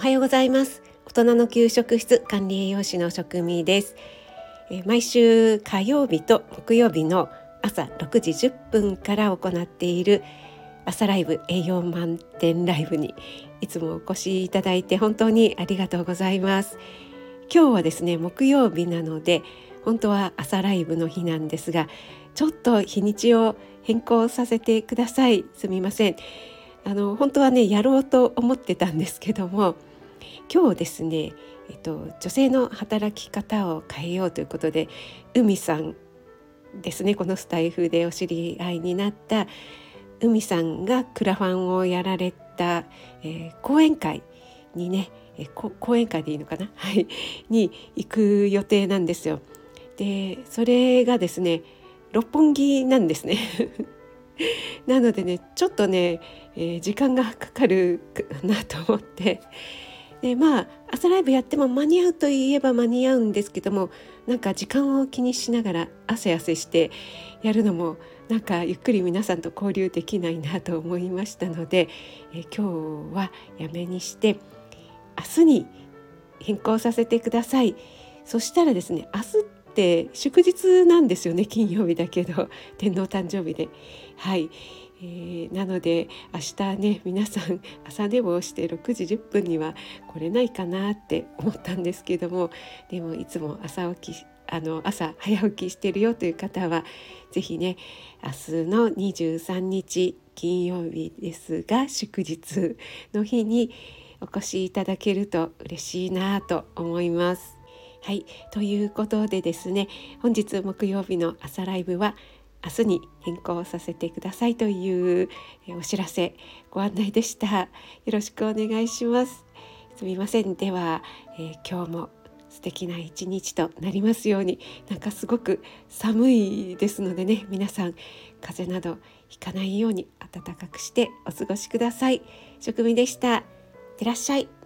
おはようございます。大人の給食室管理栄養士の職味です。毎週火曜日と木曜日の朝6時10分から行っている朝ライブ栄養満点ライブにいつもお越しいただいて本当にありがとうございます。今日はですね木曜日なので本当は朝ライブの日なんですがちょっと日にちを変更させてください。すみません。あの本当はねやろうと思ってたんですけども今日ですね、えっと、女性の働き方を変えようということで海さんですねこのスタイフでお知り合いになった海さんがクラファンをやられた、えー、講演会にね、えー、講演会でいいのかな、はい、に行く予定なんですよ。でそれがですね六本木なんですね。なのでねちょっとね、えー、時間がかかる なと思って。でまあ朝ライブやっても間に合うといえば間に合うんですけどもなんか時間を気にしながら汗汗してやるのもなんかゆっくり皆さんと交流できないなと思いましたので、え今日はやめにして明日に変更させてください。そしたらですね明日って祝日なんですよね金曜日だけど天皇誕生日で。はい、えー、なので明日ね皆さん 朝寝坊して6時10分には来れないかなって思ったんですけどもでもいつも朝起きあの朝早起きしてるよという方は是非ね明日の23日金曜日ですが祝日の日にお越しいただけると嬉しいなと思います。はいということでですね本日木曜日の朝ライブは明日に変更させてくださいというお知らせご案内でした。よろしくお願いします。すみません。では、えー、今日も素敵な一日となりますようになんかすごく寒いですのでね皆さん風邪などひかないように暖かくしてお過ごしください。職味でした。いってらっしゃい。